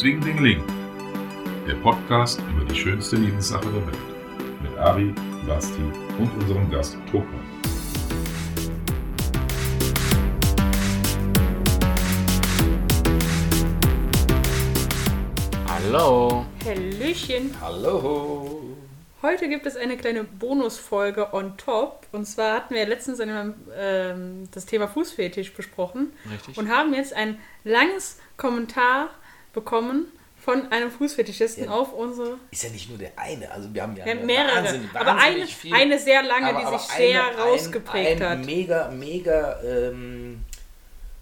Zwingling der Podcast über die schönste Lebenssache der Welt. Mit Ari, Basti und unserem Gast Tokmann. Hallo. Hallöchen. Hallo. Heute gibt es eine kleine Bonusfolge on top. Und zwar hatten wir letztens einmal, ähm, das Thema Fußfetisch besprochen. Richtig. Und haben jetzt ein langes Kommentar bekommen von einem Fußfetischisten Ja. auf unsere. Ist ja nicht nur der eine, also wir haben ja, Ja, eine mehrere. wahnsinnig, aber eine, wahnsinnig viel, eine sehr lange, aber- die aber sich sehr eine- rausgeprägt ein, ein hat. Mega, mega, ähm,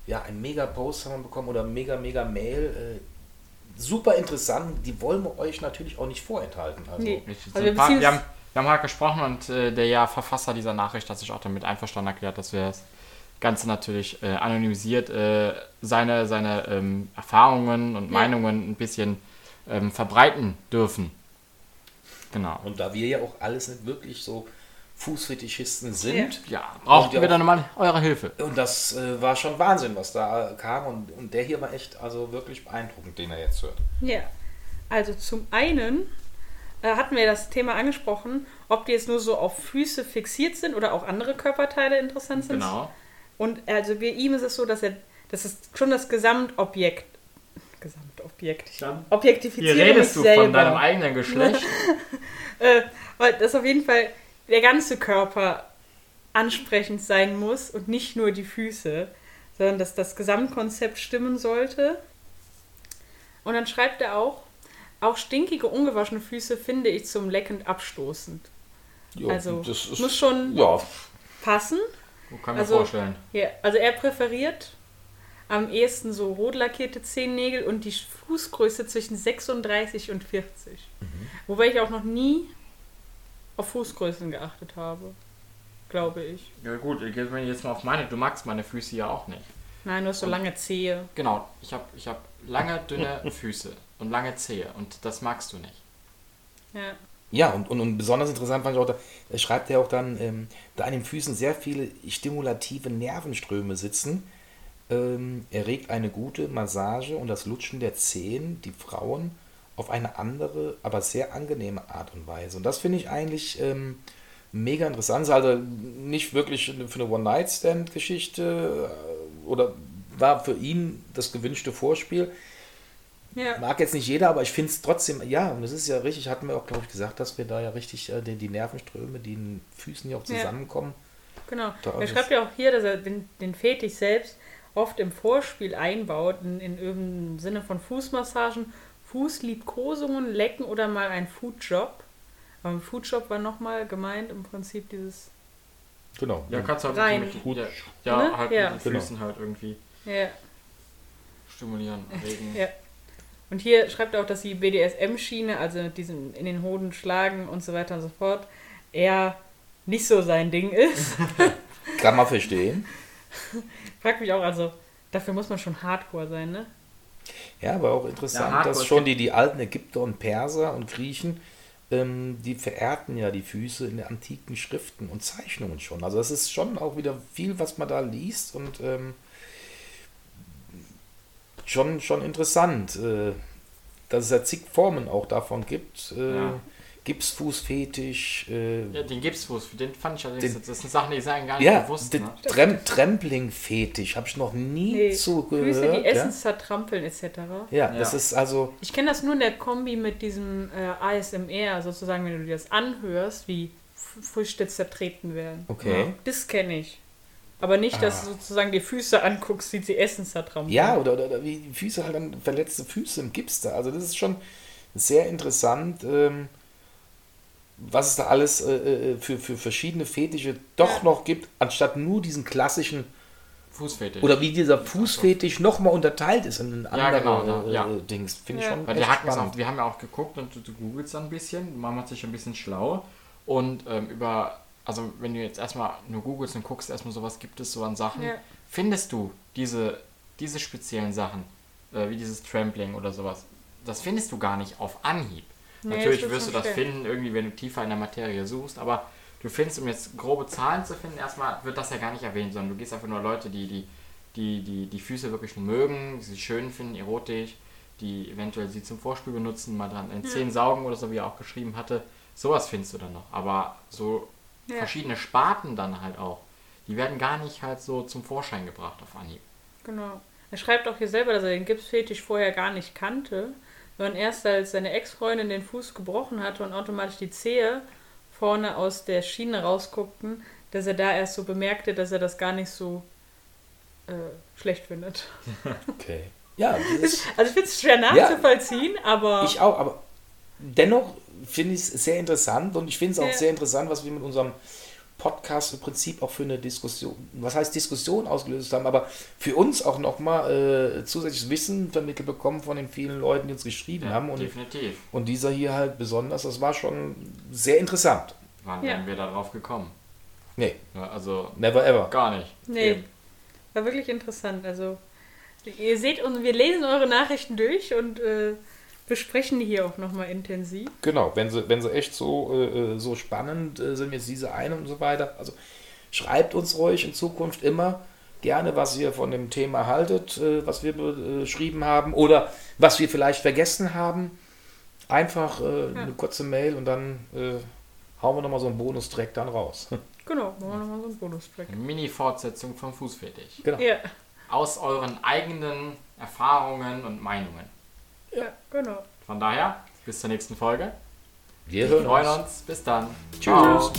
ja, ein mega Post haben wir bekommen oder mega, mega Mail. Äh, super interessant, die wollen wir euch natürlich auch nicht vorenthalten. Also, Nee. Also So wir ein paar, wir, haben, wir haben halt gesprochen und äh, der ja Verfasser dieser Nachricht hat sich auch damit einverstanden erklärt, dass wir das Ganze natürlich äh, anonymisiert äh, seine, seine ähm, Erfahrungen und Ja. Meinungen ein bisschen ähm, verbreiten dürfen. Genau. Und da wir ja auch alles nicht wirklich so Fußfetischisten sind, Ja, ja wir auch- dann mal eure Hilfe. und das äh, war schon Wahnsinn, was da kam. Und, und der hier war echt also wirklich beeindruckend, den er jetzt hört. Ja, also zum einen äh, hatten wir das Thema angesprochen, ob die jetzt nur so auf Füße fixiert sind oder auch andere Körperteile interessant sind. Genau. Und also bei ihm ist es so, dass er, das ist schon das Gesamtobjekt, Gesamtobjekt, ich objektifiziere Hier redest du selber. von deinem eigenen Geschlecht. äh, weil das auf jeden Fall der ganze Körper ansprechend sein muss und nicht nur die Füße, sondern dass das Gesamtkonzept stimmen sollte. Und dann schreibt er auch, auch stinkige, ungewaschene Füße finde ich zum Lecken abstoßend. Ja, Also, das ist, muss schon- Ja, Passen. Kann man Also- vorstellen? Ja, also er präferiert am ehesten so rot lackierte Zehennägel und die Fußgröße zwischen 36 und 40. Mhm. Wobei ich auch noch nie auf Fußgrößen geachtet habe. Glaube ich. Ja gut, ich gehe jetzt mal auf meine. Du magst meine Füße ja auch nicht. Nein, du hast so lange Zehe. Genau, ich habe ich hab lange, dünne Füße und lange Zehe und das magst du nicht. Ja. Ja, und, und, und besonders interessant fand ich auch, da, schreibt er auch dann, ähm, da an den Füßen sehr viele stimulative Nervenströme sitzen, ähm, erregt eine gute Massage und das Lutschen der Zehen die Frauen auf eine andere, aber sehr angenehme Art und Weise. Und das finde ich eigentlich ähm, mega interessant. Also nicht wirklich für eine One-Night-Stand-Geschichte äh, oder war für ihn das gewünschte Vorspiel. Ja. Mag jetzt nicht jeder, aber ich finde es trotzdem, ja, und das ist ja richtig, hatten wir auch, glaube ich, gesagt, dass wir da ja richtig äh, die, die Nervenströme, die in den Füßen ja auch Ja. zusammenkommen. Genau. Da er schreibt ja auch hier, dass er den, den Fetisch selbst oft im Vorspiel einbaut, in, in irgendeinem Sinne von Fußmassagen, Fußliebkosungen, Lecken oder mal ein Foodjob. Aber ein Foodjob war nochmal gemeint im Prinzip dieses. Genau. Ja, kannst du halt Rein. mit, ja, ja Ne? halt Ja. mit den Genau. Füßen halt irgendwie Ja, stimulieren, regen. ja. Und hier schreibt er auch, dass die BDSM-Schiene, also diesen in den Hoden schlagen und so weiter und so fort, eher nicht so sein Ding ist. Kann man verstehen. Frag mich auch, also dafür muss man schon Hardcore sein, ne? Ja, aber auch interessant, Ja, dass schon die, die alten Ägypter und Perser und Griechen, ähm, die verehrten ja die Füße in den antiken Schriften und Zeichnungen schon. Also das ist schon auch wieder viel, was man da liest und ähm, schon, schon interessant, äh, dass es ja zig Formen auch davon gibt. Äh, Ja. Gipsfußfetisch, äh, Ja, den Gipsfuß, den fand ich allerdings, Den- das sind Sachen, die sagen gar nicht Ja, bewusst. den Ne? Trem Trampling-Fetisch habe ich noch nie Nee, zugehört. Füße, die ja? Essen zertrampeln etc. Ja, Ja. das ist also, Ich kenne das nur in der Kombi mit diesem äh, ASMR, sozusagen, wenn du dir das anhörst, wie Früchte zertreten werden. okay. Das kenne ich. Aber nicht, dass Ah. du sozusagen die Füße anguckst, wie sie Essen zertrampeln. Ja, oder, oder, oder wie die Füße halt dann verletzte Füße im Gips da. Also das ist schon sehr interessant, ähm, was es da alles äh, äh, für, für verschiedene Fetische doch Ja. noch gibt, anstatt nur diesen klassischen, Fußfetisch. oder wie dieser Fußfetisch nochmal unterteilt ist in Ja, andere genau, äh, ja. äh, Dings. Finde ich Ja. schon Weil ist spannend. auch, wir haben ja auch geguckt und du, du googelst dann ein bisschen, man macht sich ein bisschen schlau und ähm, über, also wenn du jetzt erstmal nur googelst und guckst erstmal so, was gibt es so an Sachen, Ja. findest du diese, diese speziellen Sachen, äh, wie dieses Trampling oder sowas, das findest du gar nicht auf Anhieb. Nee, Natürlich wirst du das schwer. finden, irgendwie, wenn du tiefer in der Materie suchst, aber du findest, um jetzt grobe Zahlen zu finden, erstmal wird das ja gar nicht erwähnt, sondern du gehst einfach nur Leute, die die, die, die, die Füße wirklich mögen, sie schön finden, erotisch, die eventuell sie zum Vorspiel benutzen, mal dran in Zehen saugen oder so, wie er auch geschrieben hatte. Sowas findest du dann noch. Aber so Ja. verschiedene Sparten dann halt auch, die werden gar nicht halt so zum Vorschein gebracht auf Anhieb. Genau. Er schreibt auch hier selber, dass er den Gipsfetisch vorher gar nicht kannte, sondern erst als seine Ex-Freundin den Fuß gebrochen hatte und automatisch die Zehe vorne aus der Schiene rausguckten, dass er da erst so bemerkte, dass er das gar nicht so äh, schlecht findet. Okay. Ja, das ist, Also ich finde es schwer nachzuvollziehen, aber ich auch, aber dennoch finde ich es sehr interessant und ich finde es auch Ja. sehr interessant, was wir mit unserem Podcast im Prinzip auch für eine Diskussion, was heißt Diskussion ausgelöst haben, aber für uns auch nochmal äh, zusätzliches Wissen vermittelt bekommen von den vielen Leuten, die uns geschrieben haben und, definitiv. und dieser hier halt besonders, das war schon sehr interessant. Wann Ja. wären wir darauf gekommen? Nee, Ja, also never ever. gar nicht. nee, Eben. war wirklich interessant. Also ihr seht, und wir lesen eure Nachrichten durch und äh, besprechen die hier auch nochmal intensiv. Genau, wenn sie, wenn sie echt so, äh, äh, so spannend äh, sind, jetzt diese eine und so weiter. Also schreibt uns ruhig in Zukunft immer gerne, was ihr von dem Thema haltet, äh, was wir beschrieben haben oder was wir vielleicht vergessen haben. Einfach äh, eine kurze Mail und dann äh, hauen wir nochmal so einen Bonustrack dann raus. Genau, machen wir nochmal so einen Bonustrack. Eine Mini-Fortsetzung vom Fußfetisch. genau. Ja, Aus euren eigenen Erfahrungen und Meinungen. Ja, genau. Von daher, bis zur nächsten Folge. Wir Wir hören freuen uns. uns. Bis dann. Tschüss.